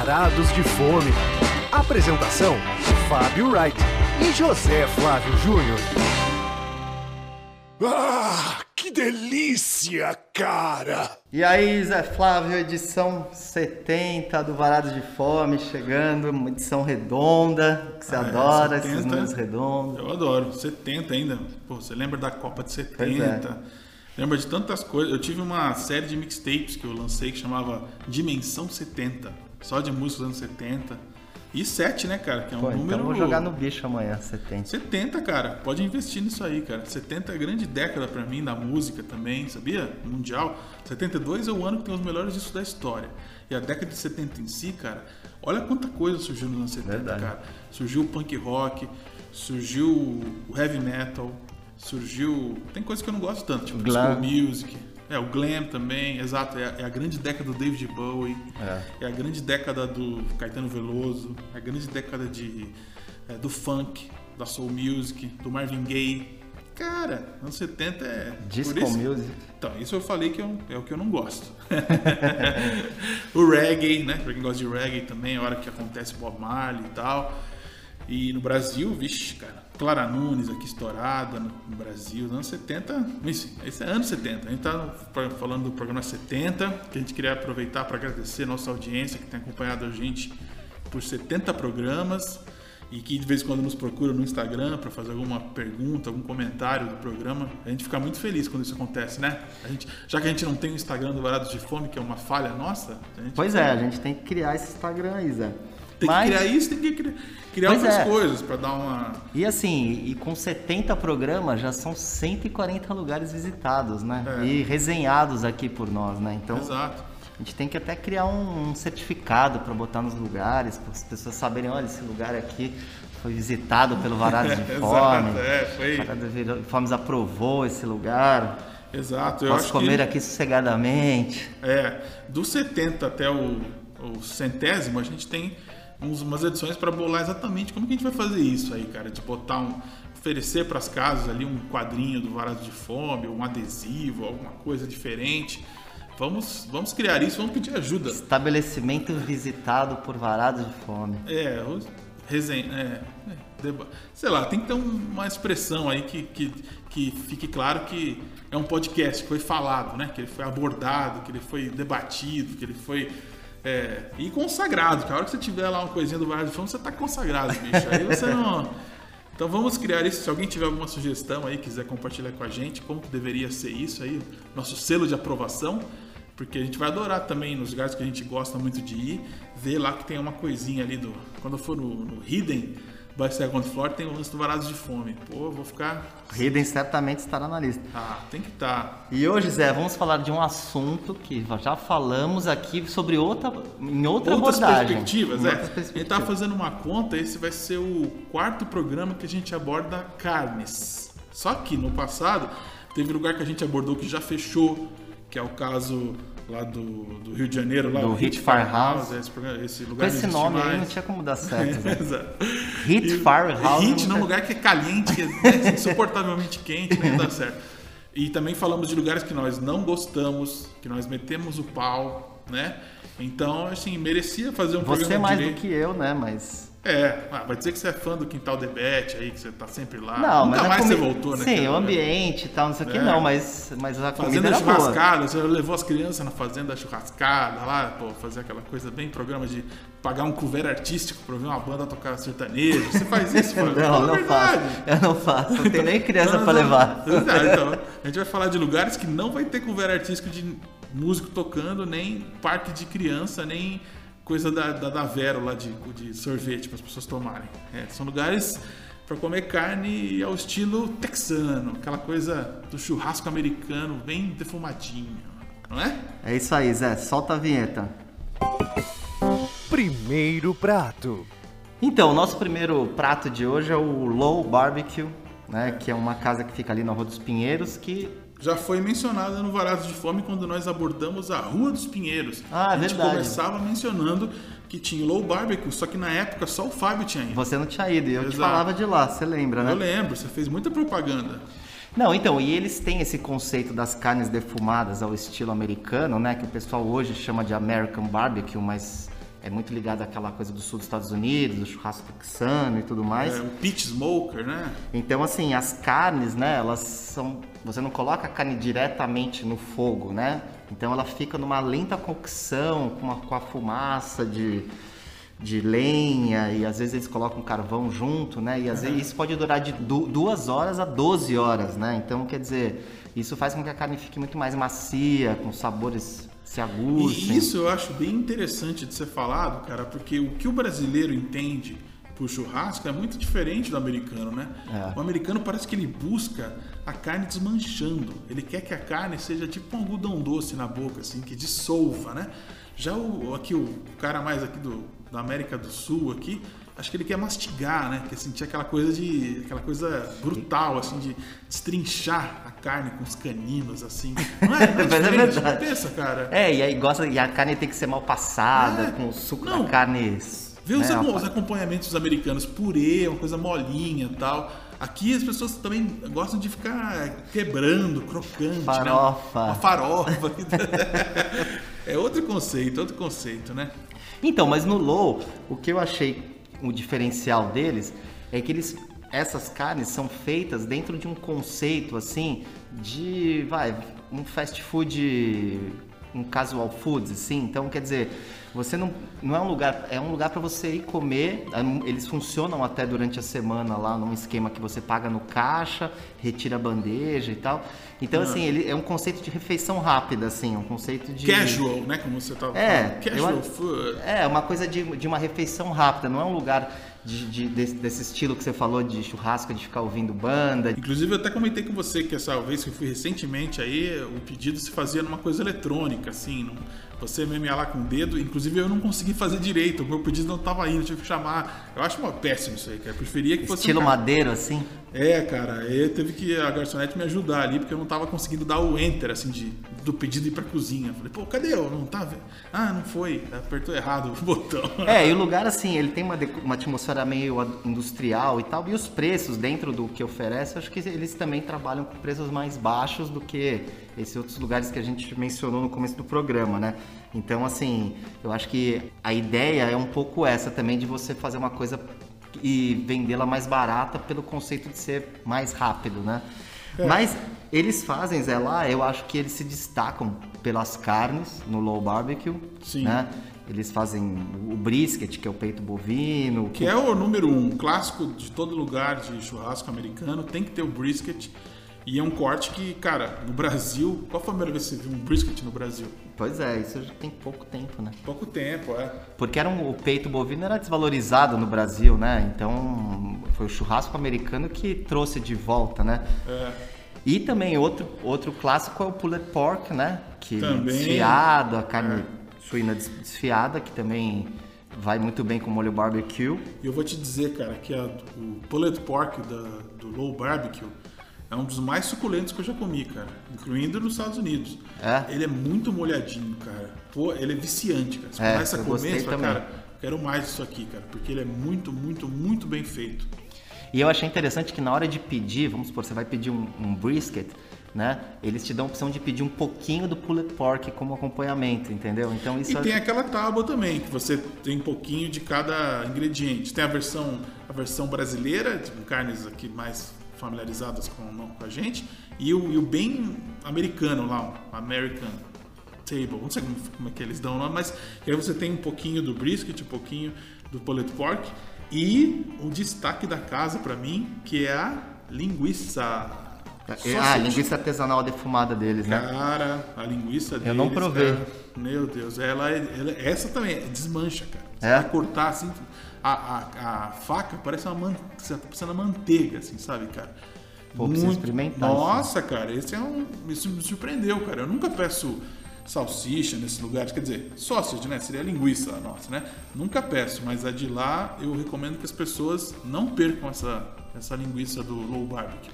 Varados de Fome. Apresentação: Fábio Wright e José Flávio Júnior. Ah, que delícia, cara! E aí, Zé Flávio, edição 70 do Varados de Fome, chegando, uma edição redonda, que você Ah, é, adora 70. esses números redondos. Eu adoro. 70 ainda. Pô, você lembra da Copa de 70? Pois é. Lembra de tantas coisas. Eu tive uma série de mixtapes que eu lancei que chamava Dimensão 70. Só de músicas dos anos 70. E 7, né, cara? Que é um Pô, número. então eu vou jogar no bicho amanhã, 70. 70, cara. Pode investir nisso aí, cara. 70 é grande década pra mim, da música também, sabia? Mundial. 72 é o ano que tem os melhores discos da história. E a década de 70 em si, cara, olha quanta coisa surgiu nos anos 70, Verdade. cara. Surgiu o punk rock, surgiu o heavy metal, surgiu. Tem coisa que eu não gosto tanto, tipo Glam. disco music. É, o glam também, exato. É, é a grande década do David Bowie. É. É a grande década do Caetano Veloso, é a grande década de, é, do funk, da soul music, do Marvin Gaye. Cara, anos 70 é. Disco isso- music. Então, isso eu falei que eu- é o que eu não gosto. o reggae, né? Pra quem gosta de reggae também, a hora que acontece Bob Marley e tal. E no Brasil, vixe, cara, Clara Nunes aqui estourada no, no Brasil, nos anos 70. Isso, esse é anos 70. A gente tá pra- falando do programa 70, que a gente queria aproveitar para agradecer a nossa audiência que tem acompanhado a gente por 70 programas e que de vez em quando nos procura no Instagram para fazer alguma pergunta, algum comentário do programa. A gente fica muito feliz quando isso acontece, né? A gente, já que a gente não tem o Instagram do Varados de Fome, que é uma falha nossa, Pois é, a gente tem que criar esse Instagram aí, Zé. Tem Mas- que criar isso, tem que criar, criar Pois outras é. coisas para dar uma. E assim, e com 70 programas já são 140 lugares visitados, né? É. E resenhados aqui por nós, né? Então Exato. a gente tem que até criar um, um certificado para botar nos lugares, para as pessoas saberem, olha, esse lugar aqui foi visitado pelo Varados de Exato, Fome. é, foi- O Varados de Fome aprovou esse lugar. Exato. Eu Posso acho comer que, aqui sossegadamente. É, do 70 até o, o centésimo, a gente tem uns, umas edições para bolar exatamente como que a gente vai fazer isso aí, cara. De botar um. oferecer para as casas ali um quadrinho do Varado de Fome, um adesivo, alguma coisa diferente. Vamos, vamos criar isso, vamos pedir ajuda. Estabelecimento visitado por Varados de Fome. É, resenha. É, é, sei lá, tem que ter um- uma expressão aí que, que, que fique claro que é um podcast que foi falado, né? Que ele foi abordado, que ele foi debatido, que ele foi. É, e consagrado, que a hora que você tiver lá uma coisinha do Vale de Fome, você tá consagrado, bicho. Aí você não. Então vamos criar isso. Se alguém tiver alguma sugestão aí, quiser compartilhar com a gente, como que deveria ser isso aí, nosso selo de aprovação, porque a gente vai adorar também nos lugares que a gente gosta muito de ir, ver lá que tem uma coisinha ali do. Quando for no, no Hidden, by Second Floor, tem o lance do Varados de Fome. Pô, vou ficar. Hidden certamente estará na lista. Ah, tem que estar. E hoje, Zé, vamos falar de um assunto que já falamos aqui sobre outra, em outra Outras abordagem. perspectivas, Em é. outras A gente tá perspectivas. fazendo uma conta, esse vai ser o quarto programa que a gente aborda carnes. Só que no passado teve lugar que a gente abordou que já fechou, que é o caso lá do, do Rio de Janeiro, lá Do Hit Farmhouse. Esse, esse Com lugar esse não existe nome aí mais. não tinha como dar certo, Zé. Exato. Hit E- Firehouse Hit não num lugar que é caliente, que é né, insuportavelmente quente, não dar certo. E também falamos de lugares que nós não gostamos, que nós metemos o pau, né? Então, assim, merecia fazer um Você programa mais direito. do que eu, né? Mas. É, ah, vai dizer que você é fã do Quintal Debete aí, que você tá sempre lá. Não, Nunca mas mais você comi- voltou, né? Sim, o ambiente e tal, não sei o que, É. não, mas, mas a comida Fazenda era boa. churrascada, você levou as crianças na fazenda churrascada lá, pô, fazer aquela coisa bem programa de pagar um cover artístico pra ver uma banda tocar sertanejo. Você faz isso, mano? Não, não faço. verdade. Eu não faço. Não tenho nem criança Então, pra levar. Ah, então, a gente vai falar de lugares que não vai ter cover artístico de músico tocando, nem parque de criança, nem coisa da, da, da Vero lá de, de sorvete para as pessoas tomarem. É, são lugares para comer carne ao estilo texano, aquela coisa do churrasco americano, bem defumadinho, não é? É isso aí, Zé. Solta a vinheta. Primeiro prato. Então, o nosso primeiro prato de hoje é o Low Barbecue, né? Que é uma casa que fica ali na Rua dos Pinheiros, que Já foi mencionada no Varados de Fome quando nós abordamos a Rua dos Pinheiros. Ah, a gente verdade. começava mencionando que tinha Low Barbecue, só que na época só o Fábio tinha ido. você não tinha ido e eu te Exato. falava de lá, você lembra, né? Eu lembro, você fez muita propaganda. Não, então, e eles têm esse conceito das carnes defumadas ao estilo americano, né? Que o pessoal hoje chama de American Barbecue, mas é muito ligado àquela coisa do sul dos Estados Unidos, do churrasco texano e tudo mais. É, o pitch smoker, né? Então, assim, as carnes, né, elas são. Você não coloca a carne diretamente no fogo, né? Então ela fica numa lenta cocção, com, uma, com a fumaça de, de lenha, e às vezes eles colocam carvão junto, né? E às vezes isso pode durar de du- duas horas a 12 horas, né? Então, quer dizer, isso faz com que a carne fique muito mais macia, com sabores se aguçem. E isso eu acho bem interessante de ser falado, cara, porque o que o brasileiro entende por churrasco é muito diferente do americano, né? É. O americano parece que ele busca a carne desmanchando. Ele quer que a carne seja tipo um algodão doce na boca, assim, que dissolva, né? Já o aqui o cara mais aqui do da América do Sul aqui, acho que ele quer mastigar, né? Quer sentir aquela coisa de aquela coisa brutal assim de destrinchar a carne com os caninos assim. Não é? Não é Mas é verdade. Pensa, cara. É, e aí gosta, e a carne tem que ser mal passada, É. com o suco Não. da carne. Vê os, né, acom- os acompanhamentos americanos, purê, uma coisa molinha e tal. Aqui as pessoas também gostam de ficar quebrando, crocante. Farofa. Né? Uma farofa. é outro conceito, outro conceito, né? Então, mas no Low, o que eu achei o diferencial deles é que eles essas carnes são feitas dentro de um conceito assim de, vai, um fast food, um casual foods assim. Então, quer dizer, você não não é um lugar, é um lugar para você ir comer. é Eles funcionam até durante a semana lá num esquema que você paga no caixa, retira a bandeja e tal. Então, assim, ele é um conceito de refeição rápida assim, um conceito de Casual, né? Como você tava É, falando. Casual eu- food. é, uma coisa de, de uma refeição rápida, não é um lugar de, de- desse, desse estilo que você falou de churrasco, de ficar ouvindo banda. Inclusive, eu até comentei com você que essa vez que eu fui recentemente aí, o pedido se fazia numa coisa eletrônica, assim, não- você mesmo ia lá com o dedo. Inclusive, eu não consegui fazer direito, o meu pedido não tava indo, eu tive que chamar. Eu acho uma péssimo isso aí, cara. Eu preferia que fosse. um Estilo cara- madeiro, assim. É, cara, aí teve que a garçonete me ajudar ali, porque eu não tava conseguindo dar o enter, assim, de, do pedido ir pra cozinha. Eu Falei, pô, cadê eu? Não tá? Ah, não foi, apertou errado o botão. É, e o lugar, assim, ele tem uma, uma atmosfera meio industrial e tal. E os preços dentro do que oferece, eu acho que eles também trabalham com preços mais baixos do que esses outros lugares que a gente mencionou no começo do programa, né? Então, assim, eu acho que a ideia é um pouco essa também de você fazer uma coisa e vendê-la mais barata pelo conceito de ser mais rápido, né? Mas eles fazem, Zé, lá, eu acho que eles se destacam pelas carnes no low barbecue, Sim. né? Eles fazem o brisket, que é o peito bovino, Que é o número um, clássico de todo lugar de churrasco americano, tem que ter o brisket. E é um corte que, cara, no Brasil. Qual foi a primeira vez que você viu um brisket no Brasil? Pois é, isso já tem pouco tempo, né? Pouco tempo, é. Porque era um, o peito bovino era desvalorizado no Brasil, né? Então foi o churrasco americano que trouxe de volta, né? É. E também outro, outro clássico é o pulled pork, né? Que Também. desfiado, a carne suína des- desfiada, que também vai muito bem com molho barbecue. E eu vou te dizer, cara, que a- o pulled pork da- do low barbecue é um dos mais suculentos que eu já comi, cara. Incluindo nos Estados Unidos. É? Ele é muito molhadinho, cara. Pô, ele é viciante, cara. Você É, começa a comer, gostei você fala, também. cara, quero mais disso aqui, cara. Porque ele é muito, muito, muito bem feito. E eu achei interessante que na hora de pedir, vamos supor, você vai pedir um, um brisket, né? Eles te dão a opção de pedir um pouquinho do pulled pork como acompanhamento, entendeu? Então isso E é- tem aquela tábua também, que você tem um pouquinho de cada ingrediente. Tem a versão, a versão brasileira, com carnes aqui mais familiarizadas com, com a gente, e o, e o bem americano lá, o American Table. Não sei como, como é que eles dão o nome, mas que aí você tem um pouquinho do brisket, um pouquinho do pulled pork, e o destaque da casa pra mim, que é a linguiça. Ah, Sausage. linguiça artesanal defumada deles, né? Cara, a linguiça deles, Eu não provei. cara, meu Deus, ela, é- ela- essa também é- desmancha, cara. Você É? vai cortar assim, a, a, a faca parece uma man, você tá passando manteiga, assim, sabe, cara? Pô, preciso experimentar Nossa, cara, esse é um. Isso me surpreendeu, cara. Eu nunca peço salsicha nesse lugar, quer dizer, sausage, né? Seria linguiça a nossa, né? Nunca peço, mas a de lá eu recomendo que as pessoas não percam essa, essa linguiça do low barbecue.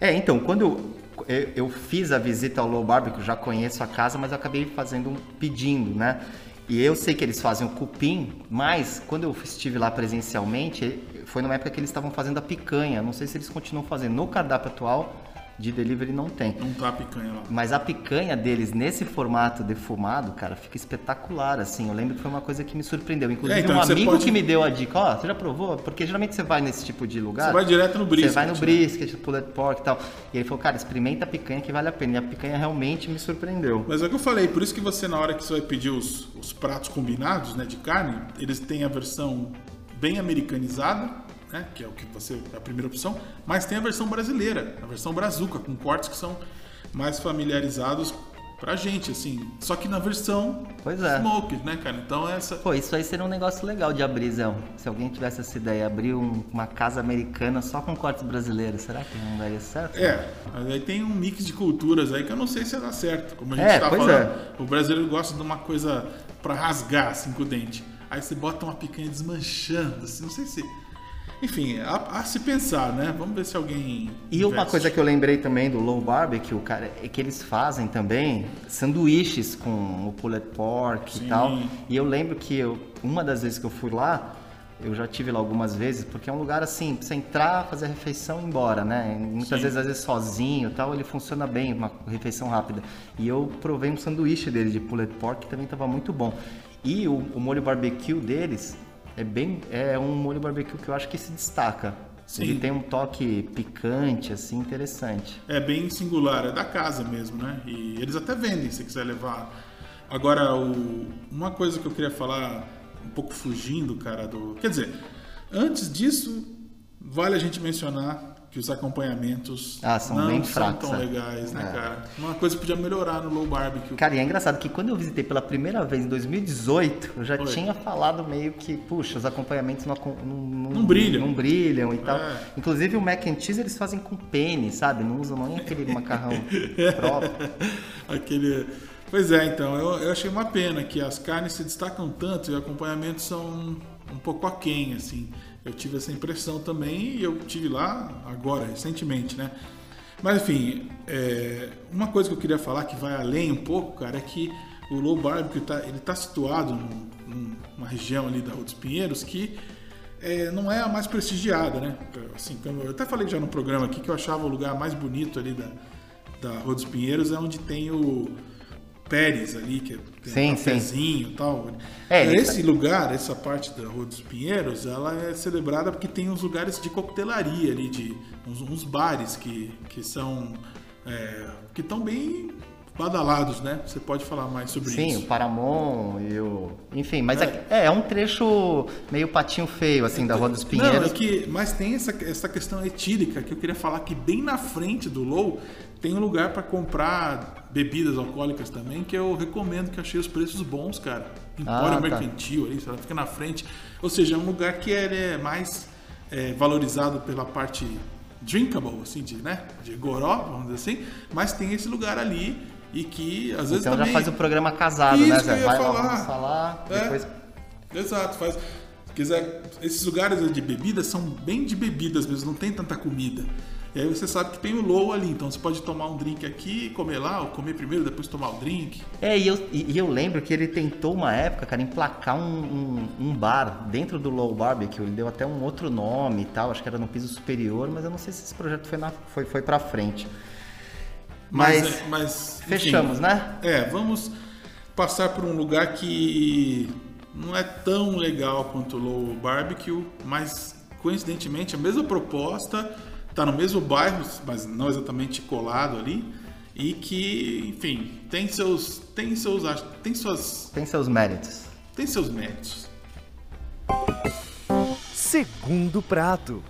É, então, quando eu, eu, eu fiz a visita ao Low Barbecue, já conheço a casa, mas eu acabei fazendo um pedindo, né? E eu sei que eles fazem o cupim, mas quando eu estive lá presencialmente, foi numa época que eles estavam fazendo a picanha. Não sei se eles continuam fazendo. No cardápio atual, de delivery não tem. Não tá a picanha lá. Mas a picanha deles nesse formato defumado, cara, fica espetacular, assim. Eu lembro que foi uma coisa que me surpreendeu. Inclusive, É, então, um amigo pode- que me deu a dica, ó, você já provou? Porque geralmente você vai nesse tipo de lugar. Você vai direto no brisket, Você vai no né? brisket, pulled pork e tal. E ele falou, cara, experimenta a picanha que vale a pena. E a picanha realmente me surpreendeu. Mas é o que eu falei, por isso que você, na hora que você vai pedir os, os pratos combinados, né, de carne, eles têm a versão bem americanizada, né, que é o que você a primeira opção, mas tem a versão brasileira, a versão brazuca, com cortes que são mais familiarizados pra gente, assim. Só que na versão Pois é. smoked, né, cara? Então essa Pô, isso aí seria um negócio legal de abrir. Se alguém tivesse essa ideia, abrir um- uma casa americana só com cortes brasileiros, será que não daria certo? É, mas aí tem um mix de culturas aí que eu não sei se dá certo. Como a gente É, tá falando, é. o brasileiro gosta de uma coisa pra rasgar assim com o dente. Aí você bota uma picanha desmanchando, assim, não sei se. Enfim, a, a se pensar, né? Vamos ver se alguém. E uma coisa que eu lembrei também do Low Barbecue, cara, é que eles fazem também sanduíches com o pulled pork Sim. e tal. E eu lembro que eu, uma das vezes que eu fui lá, eu já tive lá algumas vezes, porque é um lugar assim, pra você entrar, fazer a refeição e ir embora, né? Muitas Sim. vezes, às vezes sozinho tal, ele funciona bem, uma refeição rápida. E eu provei um sanduíche dele de pulled pork que também tava muito bom. E o, o molho barbecue deles é bem é um molho barbecue que eu acho que se destaca. Sim. Ele tem um toque picante, assim, interessante. É bem singular, é da casa mesmo, né? E eles até vendem se quiser levar. Agora, o- uma coisa que eu queria falar, um pouco fugindo, cara, do. Quer dizer, antes disso, vale a gente mencionar que os acompanhamentos Ah, são não bem são fracos, tão é. legais, né, É. cara? Uma coisa podia melhorar no low barbecue. Cara, e é engraçado que quando eu visitei pela primeira vez em 2018, eu já Foi. tinha falado meio que, puxa, os acompanhamentos não, não, não, Não brilham. Não brilham e tal. É. Inclusive o mac and cheese eles fazem com pene, sabe? Não usam nem aquele macarrão próprio. Aquele. Pois é, então, eu, eu achei uma pena que as carnes se destacam tanto e os acompanhamentos são um pouco aquém, assim. Eu tive essa impressão também e eu tive lá agora, recentemente, né? Mas enfim, é, uma coisa que eu queria falar que vai além um pouco, cara, é que o Low Barbecue tá, ele tá situado num- num- numa região ali da Rua dos Pinheiros que é, não é a mais prestigiada, né? Assim, eu até falei já no programa aqui que eu achava o lugar mais bonito ali da, da Rua dos Pinheiros é onde tem o Pérez ali, que tem Sim, um sim. cafezinho e tal. É, Esse lugar, essa parte da Rua dos Pinheiros, ela é celebrada porque tem uns lugares de coquetelaria ali, de uns, uns bares que, que são é, que estão bem badalados, né? Você pode falar mais sobre Sim, isso. o Paramon e o. Enfim, mas é, é, é um trecho meio patinho feio, assim, da Rua dos Não, Pinheiros. é que, mas tem essa, essa questão etílica que eu queria falar que bem na frente do Low tem um lugar para comprar bebidas alcoólicas também que eu recomendo que achei os preços bons, cara. Empório Ah, tá. Mercantil ali, ela fica na frente. Ou seja, é um lugar que ele é mais é, valorizado pela parte drinkable, assim, de, né? De goró, vamos dizer assim. Mas tem esse lugar ali e que às vezes Então também... já faz o programa casado, Isso né, que eu Zé? ia Vai lá, falar. vamos falar, É. depois Exato, faz. Se quiser, esses lugares de bebidas são bem de bebidas mesmo, não tem tanta comida. E aí você sabe que tem o low ali, então você pode tomar um drink aqui, comer lá, ou comer primeiro, depois tomar o drink. É, e eu, e, eu lembro que ele tentou uma época, cara, emplacar um, um, um bar dentro do Low Barbecue. Ele deu até um outro nome e tal, acho que era no piso superior, mas eu não sei se esse projeto foi, na, foi, foi pra frente. Mas, é- mas enfim, fechamos, né? É, vamos passar por um lugar que não é tão legal quanto o Low Barbecue, mas coincidentemente a mesma proposta, tá no mesmo bairro, mas não exatamente colado ali, e que, enfim, tem seus tem seus tem suas Tem seus méritos. tem seus méritos. Segundo prato.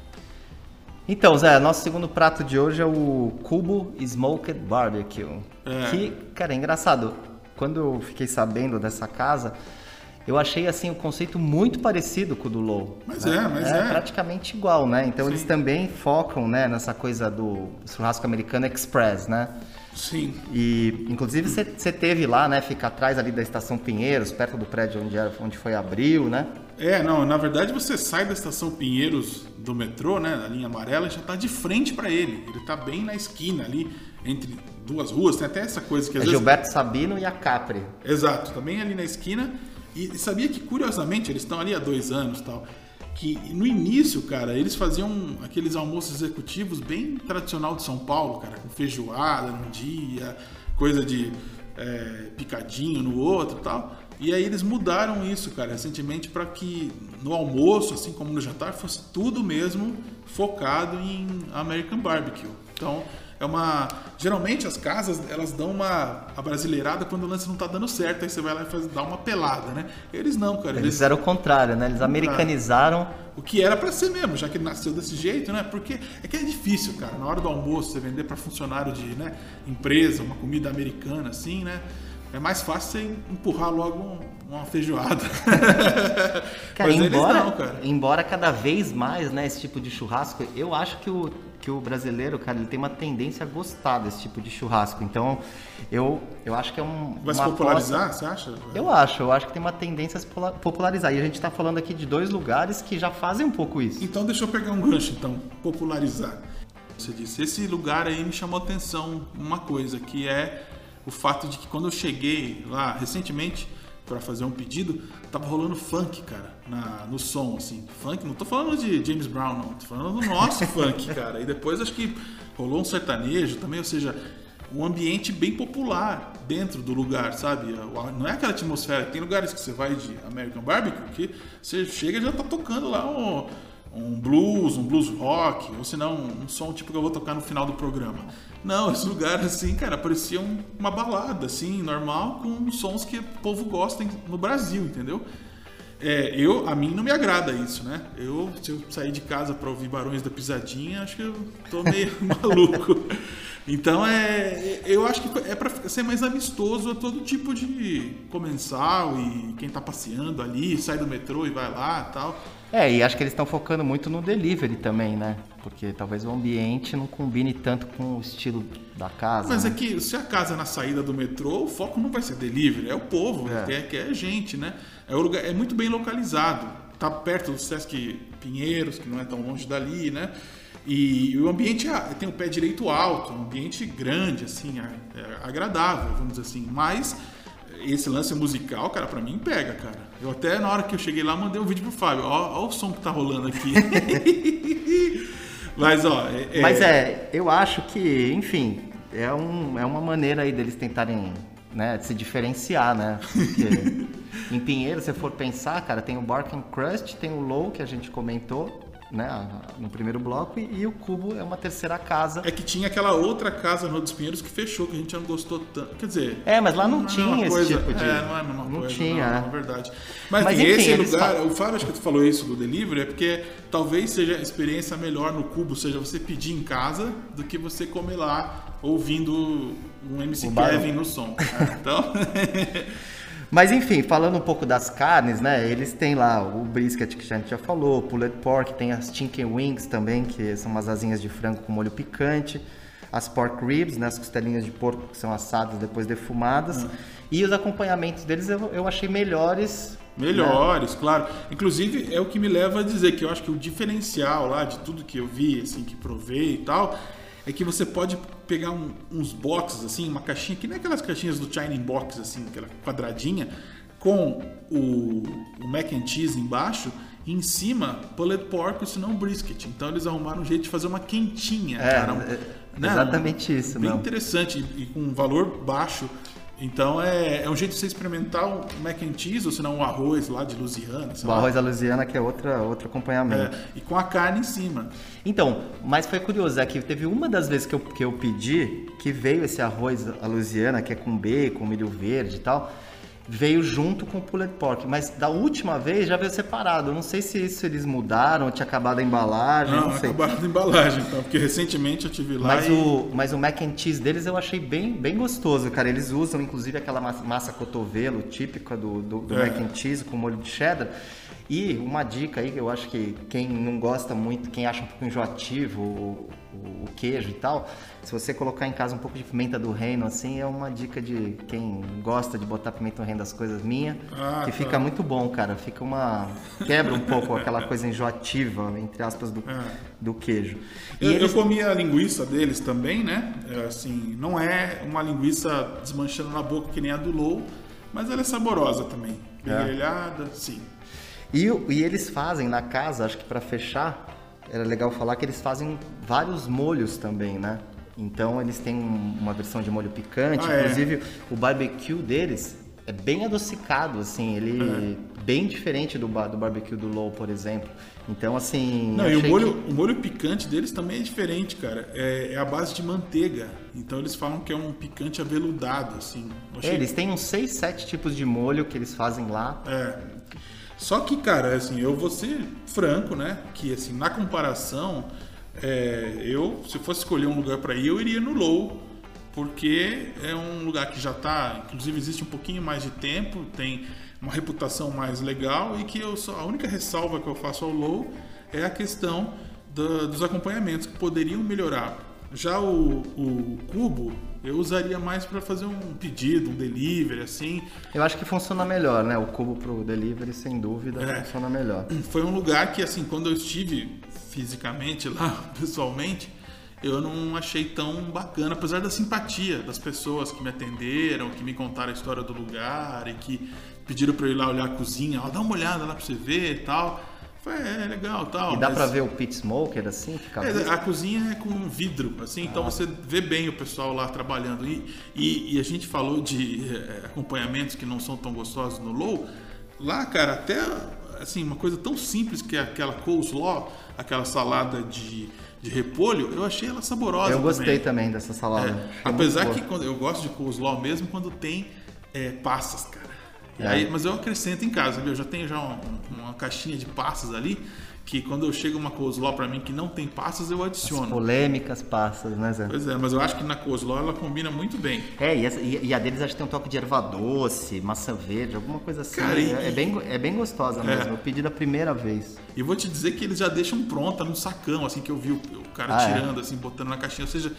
Então, Zé, nosso segundo prato de hoje é o Cubo Smoked Barbecue. É. Que, cara, é engraçado. Quando eu fiquei sabendo dessa casa, eu achei assim o conceito muito parecido com o do Low. Mas né? é, mas é. praticamente igual, né? Então Sim. eles também focam, né, nessa coisa do churrasco americano express, né? Sim. E, inclusive, você teve lá, né? Fica atrás ali da Estação Pinheiros, perto do prédio onde, era, onde foi abril, né? É, não, na verdade você sai da estação Pinheiros do metrô, né, da linha amarela, e já tá de frente para ele. Ele tá bem na esquina ali, entre duas ruas, tem até essa coisa que às É vezes... Gilberto Sabino e a Capri. Exato, também ali na esquina. E sabia que, curiosamente, eles estão ali há dois anos tal. que no início, cara, eles faziam aqueles almoços executivos bem tradicional de São Paulo, cara, com feijoada num dia, coisa de é, picadinho no outro e tal. E aí eles mudaram isso, cara, recentemente para que no almoço, assim como no jantar, fosse tudo mesmo focado em American Barbecue. Então, é uma. Geralmente as casas elas dão uma abrasileirada quando o lance não tá dando certo, aí você vai lá e faz, dá uma pelada, né? Eles não, cara. Eles, eles fizeram o contrário, né? Eles americanizaram. O que era para ser mesmo, já que ele nasceu desse jeito, né? Porque é que é difícil, cara. Na hora do almoço, você vender para funcionário de né, empresa, uma comida americana, assim, né? É mais fácil você empurrar logo uma feijoada. Cara, embora, não, cara. embora cada vez mais, né, esse tipo de churrasco, eu acho que o, que o brasileiro, cara, ele tem uma tendência a gostar desse tipo de churrasco. Então, eu, eu acho que é um. Vai se popularizar, você acha? Eu acho, eu acho que tem uma tendência a se popularizar. E a gente está falando aqui de dois lugares que já fazem um pouco isso. Então, deixa eu pegar um gancho, então, popularizar. Você disse, esse lugar aí me chamou atenção uma coisa, que é o fato de que quando eu cheguei lá recentemente para fazer um pedido, tava rolando funk, cara, na, no som, assim. Funk, não tô falando de James Brown, não, tô falando do nosso funk, cara. E depois acho que rolou um sertanejo também, ou seja, um ambiente bem popular dentro do lugar, sabe? Não é aquela atmosfera. Tem lugares que você vai de American Barbecue que você chega e já tá tocando lá um, um blues, um blues rock, ou se não, um som tipo que eu vou tocar no final do programa. Não, esse lugar assim, cara, parecia uma balada, assim, normal, com sons que o povo gosta no Brasil, entendeu? É, eu, a mim não me agrada isso, né? Eu, se eu sair de casa para ouvir Barões da Pisadinha, acho que eu tô meio maluco. Então é, eu acho que é para ser mais amistoso a todo tipo de comensal e quem tá passeando ali, sai do metrô e vai lá, tal. É, e acho que eles estão focando muito no delivery também, né? Porque talvez o ambiente não combine tanto com o estilo da casa. Mas né? é que se a casa é na saída do metrô, o foco não vai ser delivery, é o povo, é. Que, é, que é gente, né? É, lugar, é muito bem localizado. Tá perto do Sesc Pinheiros, que não é tão longe dali, né? E o ambiente é, tem o pé direito alto, um ambiente grande, assim, é, é agradável, vamos dizer assim. Mas esse lance musical, cara, para mim pega, cara. Eu até na hora que eu cheguei lá mandei um vídeo pro Fábio. Ó, ó o som que tá rolando aqui. Mas ó, é, é... Mas é, eu acho que, enfim, é, um, é uma maneira aí deles tentarem, né, se diferenciar, né? Porque em Pinheiro, se você for pensar, cara, tem o Barking Crust, tem o Low que a gente comentou, né, no primeiro bloco, e, e, o Cubo é uma terceira casa. É que tinha aquela outra casa no dos Pinheiros que fechou, que a gente não gostou tanto. Quer dizer. É, mas lá não, não é tinha é esse coisa. tipo de. É, não é a mesma não coisa. Tinha. Não, é verdade. Mas, mas enfim, esse lugar, falam... o Fábio, acho que tu falou isso do delivery, é porque talvez seja a experiência melhor no Cubo, seja você pedir em casa do que você comer lá ouvindo um MC Kevin no som. Então. Mas enfim, falando um pouco das carnes, né? Eles têm lá o brisket que a gente já falou, o pulled pork, tem as chicken wings também, que são umas asinhas de frango com molho picante, as pork ribs, né? As costelinhas de porco que são assadas depois defumadas. Hum. E os acompanhamentos deles eu, eu achei melhores Melhores, né? claro. Inclusive, é o que me leva a dizer que eu acho que o diferencial lá de tudo que eu vi, assim, que provei e tal, é que você pode pegar um, uns boxes, assim, uma caixinha, que nem aquelas caixinhas do China Box, assim, aquela quadradinha, com o, o mac and cheese embaixo e em cima pulled pork, se não brisket. Então eles arrumaram um jeito de fazer uma quentinha, é, cara. É, né? Exatamente isso. Bem não. interessante e, e com um valor baixo então é, é um jeito de você experimentar o mac and cheese, ou se não o arroz lá de Louisiana. O arroz da Louisiana que é outra, outro acompanhamento. É, e com a carne em cima. Então, mas foi curioso, é que teve uma das vezes que eu, que eu pedi que veio esse arroz à Louisiana, que é com bacon, milho verde e tal veio junto com o pulled pork, mas da última vez já veio separado. Eu não sei se isso eles mudaram, tinha acabado a embalagem, não, não sei. acabaram a embalagem, então, porque recentemente eu tive lá mas e... o Mas o mac and cheese deles eu achei bem, bem gostoso, cara. Eles usam inclusive aquela massa, massa cotovelo típica do, do, do é. mac and cheese com molho de cheddar. E uma dica aí que eu acho que quem não gosta muito, quem acha um pouco enjoativo o, o, o, queijo e tal, se você colocar em casa um pouco de pimenta do reino, assim, é uma dica de quem gosta de botar pimenta do reino das coisas minha, ah, que tá. fica muito bom, cara. Fica uma. quebra um pouco aquela coisa enjoativa, entre aspas, do, é. do queijo. Eu, eles... eu comi a linguiça deles também, né? É, assim, não é uma linguiça desmanchando na boca que nem a do Low, mas ela é saborosa também. É. Grelhada, sim. E, e eles fazem na casa, acho que pra fechar, era legal falar que eles fazem vários molhos também, né? Então eles têm um- uma versão de molho picante, Ah, é? inclusive o barbecue deles é bem adocicado, assim, ele É. bem diferente do, do barbecue do Low, por exemplo. Então, assim. Não, e o molho, que- o molho picante deles também é diferente, cara. É, é a base de manteiga. Então eles falam que é um picante aveludado, assim. É, eles têm uns 6, 7 tipos de molho que eles fazem lá. É. Só que, cara, assim, eu vou ser franco, né? Que, assim, na comparação, é, eu, se fosse escolher um lugar para ir, eu iria no Low, porque é um lugar que já tá, inclusive existe um pouquinho mais de tempo, tem uma reputação mais legal e que eu só, a única ressalva que eu faço ao Low é a questão da- dos acompanhamentos que poderiam melhorar. Já o, o Cubo, eu usaria mais para fazer um pedido, um delivery, assim, Eu acho que funciona melhor, né? O cubo pro delivery, sem dúvida, É. funciona melhor. foi um lugar que, assim, quando eu estive fisicamente lá, pessoalmente, eu não achei tão bacana, apesar da simpatia das pessoas que me atenderam, que me contaram a história do lugar e que pediram para eu ir lá olhar a cozinha, ó, dá uma olhada lá para você ver e tal. Foi é, legal tal. E dá mas- pra ver o pit smoker assim, fica é, a cozinha é com vidro, assim, então Ah. você vê bem o pessoal lá trabalhando. E, e, e a gente falou de eh, acompanhamentos que não são tão gostosos no Low. Lá, cara, até assim, uma coisa tão simples que é aquela coleslaw, aquela salada de, de repolho, eu achei ela saborosa. Eu gostei também. também dessa salada. É, que quando, eu gosto de coleslaw mesmo quando tem é, passas, cara. E É. aí, mas eu acrescento em casa, viu? Eu já tenho já um- uma caixinha de passas ali, que quando eu chego uma coleslaw pra mim que não tem passas, eu As adiciono. polêmicas passas, né, Zé? Pois é, mas eu acho que na coleslaw ela combina muito bem. É, e, essa- e- e a deles acho que tem um toque de erva doce, maçã verde, alguma coisa assim. Cara, e- é, é bem, é bem gostosa mesmo. Eu pedi da primeira vez. E vou te dizer que eles já deixam pronta num sacão, assim, que eu vi o, o cara Ah, é? tirando, assim, botando na caixinha. Ou seja,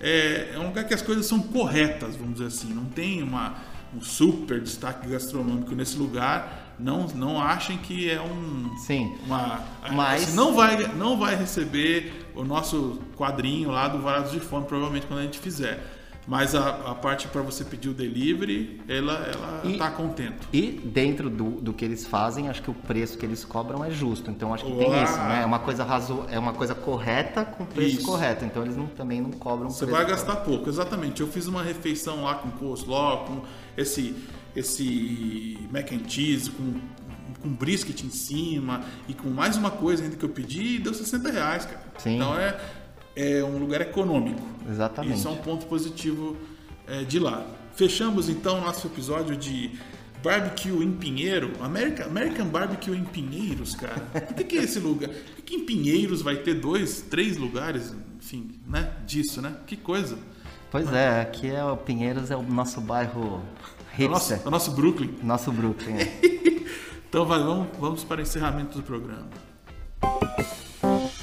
é, é um lugar que as coisas são corretas, vamos dizer assim. Não tem uma, um super destaque gastronômico nesse lugar. Não, não achem que é um. Sim. Uma, Mas- assim, não, vai, não vai receber o nosso quadrinho lá do Varados de Fome, provavelmente quando a gente fizer. Mas a, a parte para você pedir o delivery, ela, ela E- tá contento. E dentro do, do que eles fazem, acho que o preço que eles cobram é justo. Então acho que tem isso, né? É uma coisa razo... é uma coisa correta com preço Isso. correto. Então eles não, também não cobram Você vai gastar pouco, exatamente. Eu fiz uma refeição lá com coleslaw, com esse, esse mac and cheese, com, com brisket em cima e com mais uma coisa ainda que eu pedi e deu 60 reais, cara. Sim. Então é, é um lugar econômico. Exatamente. Isso é um ponto positivo é, de lá. Fechamos então nosso episódio de barbecue em Pinheiro, American, American Barbecue em Pinheiros, cara. Por que, que é esse lugar? Por que, que em Pinheiros vai ter dois, três lugares, enfim, né? Disso, né? Que coisa. Pois é, aqui é o Pinheiros é o nosso bairro É o nosso, hipster. é o nosso Brooklyn. Nosso Brooklyn. é. Então vai, vamos, vamos para o encerramento do programa.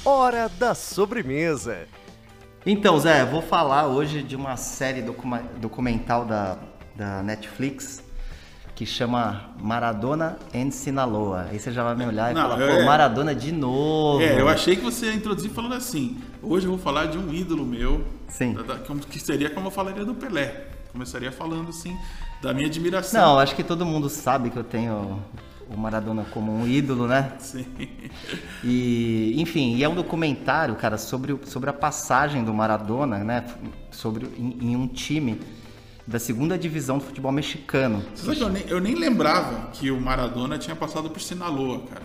Hora da sobremesa. Então, Zé, eu vou falar hoje de uma série documental da, da Netflix que chama Maradona and Sinaloa. Aí você já vai me olhar e Não, falar, é- pô, Maradona de novo. É, eu achei que você ia introduzir falando assim. Hoje eu vou falar de um ídolo meu. Sim. da- da- como- que seria como eu falaria do Pelé. Começaria falando assim, da minha admiração. Não, acho que todo mundo sabe que eu tenho o Maradona como um ídolo, né? Sim. E, enfim, e é um documentário, cara, sobre, sobre a passagem do Maradona, né? Sobre em, em um time da segunda divisão do futebol mexicano. Você sabe que eu nem, eu nem lembrava que o Maradona tinha passado por Sinaloa, cara.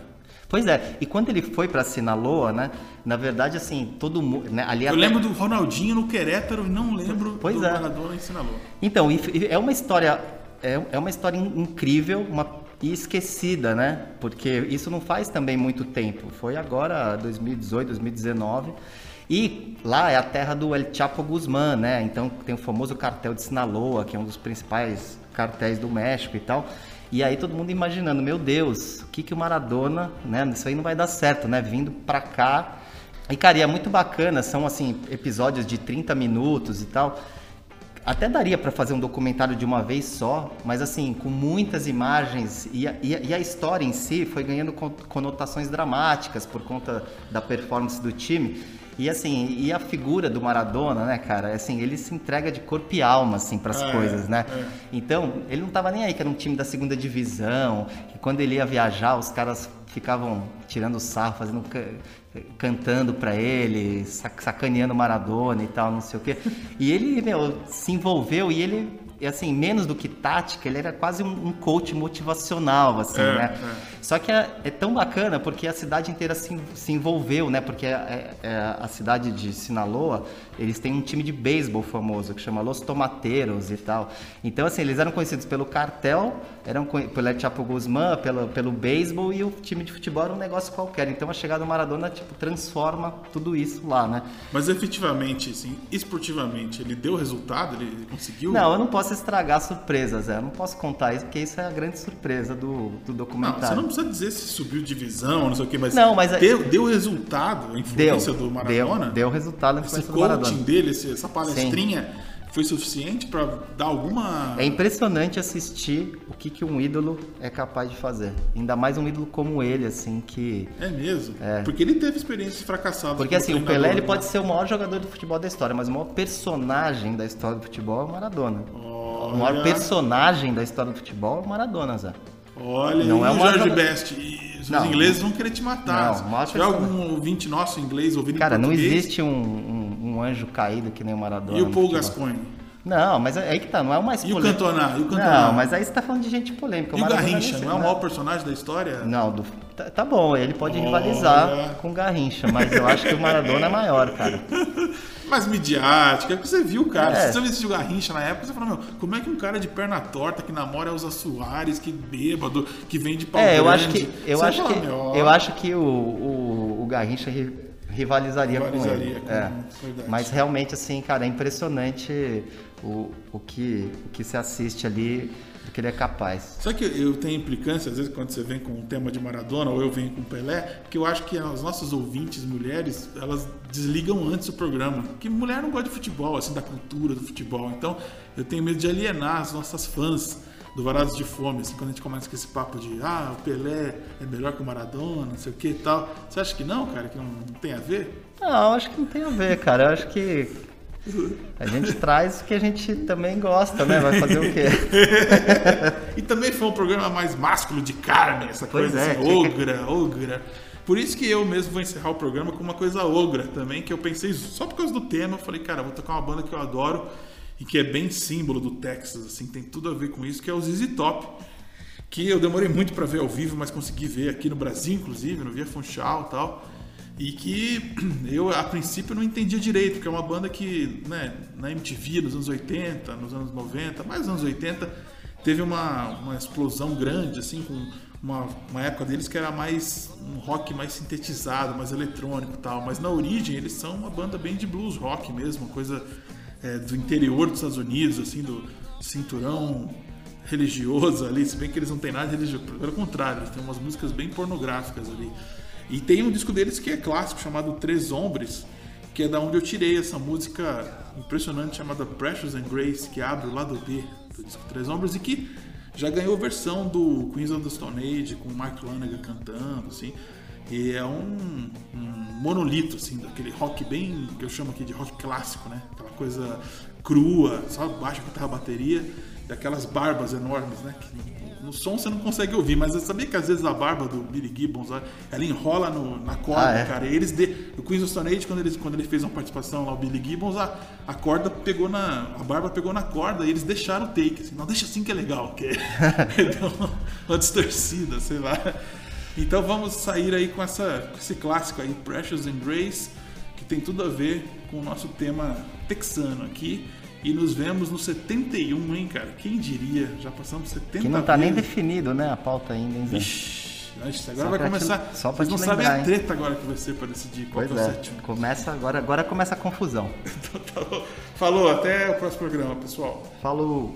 Pois é, e quando ele foi pra Sinaloa, né? Na verdade, assim, todo mundo. Né, ali Eu até- lembro do Ronaldinho no Querétaro e não lembro Pois do é. Maradona em Sinaloa. Então, é uma história. É, é uma história in- incrível, uma e esquecida, né? Porque isso não faz também muito tempo. Foi agora 2018, 2019. E lá é a terra do El Chapo Guzmán, né? Então tem o famoso cartel de Sinaloa, que é um dos principais cartéis do México e tal. E aí todo mundo imaginando, meu Deus, o que que o Maradona, né? Isso aí não vai dar certo, né? Vindo pra cá. E cara, e é muito bacana, são assim episódios de 30 minutos e tal. Até daria para fazer um documentário de uma vez só, mas assim, com muitas imagens e a, e a- história em si foi ganhando con- conotações dramáticas por conta da performance do time. E assim, e a figura do Maradona, né, cara? Assim, ele se entrega de corpo e alma assim para as É, coisas, né? é. Então, ele não tava nem aí que era um time da segunda divisão, que quando ele ia viajar, os caras ficavam tirando sarro, fazendo ca- cantando pra ele, sac- sacaneando Maradona e tal, não sei o quê. E ele, meu, se envolveu e ele, assim, menos do que tática, ele era quase um, coach motivacional, assim, É, né? é. Só que é, é tão bacana porque a cidade inteira se, se envolveu, né? Porque é- é a cidade de Sinaloa, eles têm um time de beisebol famoso que chama Los Tomateiros e tal. Então, assim, eles eram conhecidos pelo cartel, eram pelo El Chapo Guzmán, pelo, pelo beisebol e o time de futebol era um negócio qualquer. Então, a chegada do Maradona, tipo, transforma tudo isso lá, né? Mas efetivamente, assim, esportivamente, ele deu resultado? Ele conseguiu? Não, eu não posso estragar surpresas, é. Eu não posso contar isso porque isso é a grande surpresa do, do Não, documentário. você não precisa dizer se subiu divisão, não sei o que, mas, Não, mas é- deu, deu resultado a Deu, influência do Maradona? deu, deu resultado a Esse influência do Maradona. Coaching dele, essa palestrinha, foi suficiente pra dar alguma. É impressionante assistir o que, que um ídolo é capaz de fazer. Ainda mais um ídolo como ele, assim, que. É mesmo? Porque ele teve experiências fracassadas. Porque assim, o Pelé ele né? pode ser o maior jogador do futebol da história, mas o maior personagem da história do futebol é o Maradona. O maior Olha. personagem da história do futebol é o Maradona, Zé. Olha, Não é o Jorge Best. E os Não. ingleses vão querer te matar. Não, o maior Se algum ouvinte nosso inglês ouvindo Cara, não existe um, um- um anjo caído que nem o Maradona. E o Paul. Gascoigne? Não, mas é aí que tá, não é o mais E o polêmico. Cantona? E o Cantona? Não, mas aí você tá falando de gente polêmica. E o Garrincha? Não é o maior personagem da história? Não, do- tá, tá bom, ele pode Olha. rivalizar com o Garrincha, mas eu acho que o Maradona é maior, cara. Mais midiática, porque você viu, cara. É. Se você assistiu o Garrincha na época, você falou, meu, como é que um cara de perna torta que namora Elza Soares, que bêbado, que vem de pau É, eu grande, acho que eu acho fala, que meu, eu acho que o, o, o Garrincha ri- rivalizaria, com Rivalizaria ele. é. Mas realmente assim, cara, é impressionante o, o que o que se assiste ali do que ele é capaz. Só que eu tenho implicância, às vezes, quando você vem com um tema de Maradona ou eu venho com Pelé, que eu acho que as nossas ouvintes mulheres, elas desligam antes o programa. Que mulher não gosta de futebol, assim, da cultura do futebol. Então, eu tenho medo de alienar as nossas fãs do Varados de Fome, assim, quando a gente começa com esse papo de ah, o Pelé é melhor que o Maradona, não sei o que e tal. Você acha que não, cara, que não tem a ver? Não, acho que não tem a ver, cara. Eu acho que a gente traz o que a gente também gosta, né? Vai fazer o quê? E também foi um programa mais másculo de carne, essa Pois coisa é, assim, que- ogra, ogra. Por isso que eu mesmo vou encerrar o programa com uma coisa ogra também, que eu pensei só por causa do tema, eu falei, cara, vou tocar uma banda que eu adoro e que é bem símbolo do Texas, assim, tem tudo a ver com isso, que é o ZZ Top. Que eu demorei muito pra ver ao vivo, mas consegui ver aqui no Brasil, inclusive, no Via Funchal e tal. E que eu, a princípio, não entendia direito, porque é uma banda que, né, na MTV, nos anos 80, nos anos 90, mais nos anos 80, teve uma, uma explosão grande, assim, com uma, uma época deles que era mais um rock mais sintetizado, mais eletrônico e tal. Mas na origem eles são uma banda bem de blues rock mesmo, uma coisa é, do interior dos Estados Unidos, assim, do cinturão religioso ali, se bem que eles não têm nada religioso, pelo contrário, eles têm umas músicas bem pornográficas ali. E tem um disco deles que é clássico, chamado Três Hombres, que é da onde eu tirei essa música impressionante chamada Precious and Grace, que abre o lado B do disco Três Hombres e que já ganhou versão do Queens of the Stone Age, com o Mark Lanagan cantando, assim. E é um, um monolito, assim, daquele rock bem, que eu chamo aqui de rock clássico, né? Aquela coisa crua, só baixo guitarra, bateria, e aquelas barbas enormes, né? Que no som você não consegue ouvir, mas eu sabia que às vezes a barba do Billy Gibbons, ela enrola no- na corda, Ah, é? cara. E eles, de, o Queens of Stone Age, quando, eles, quando ele fez uma participação lá, o Billy Gibbons, a, a corda pegou na. A barba pegou na corda e eles deixaram o take. Assim, não, deixa assim que é legal, que uma, uma distorcida, sei lá. Então vamos sair aí com, essa, com esse clássico aí, Precious and Grace, que tem tudo a ver com o nosso tema texano aqui. E nos vemos no 71, hein, cara? Quem diria? Já passamos 70 Que não tá nem vezes. definido, né, a pauta ainda, hein, Zé? Ixi, agora Só vai pra te- começar. só pra Vocês não te sabem lembrar, a treta agora que vai ser para decidir qual Pois é o é, sétimo. começa agora, agora começa a confusão. Então, tá. Falou, até o próximo programa, pessoal. Falou!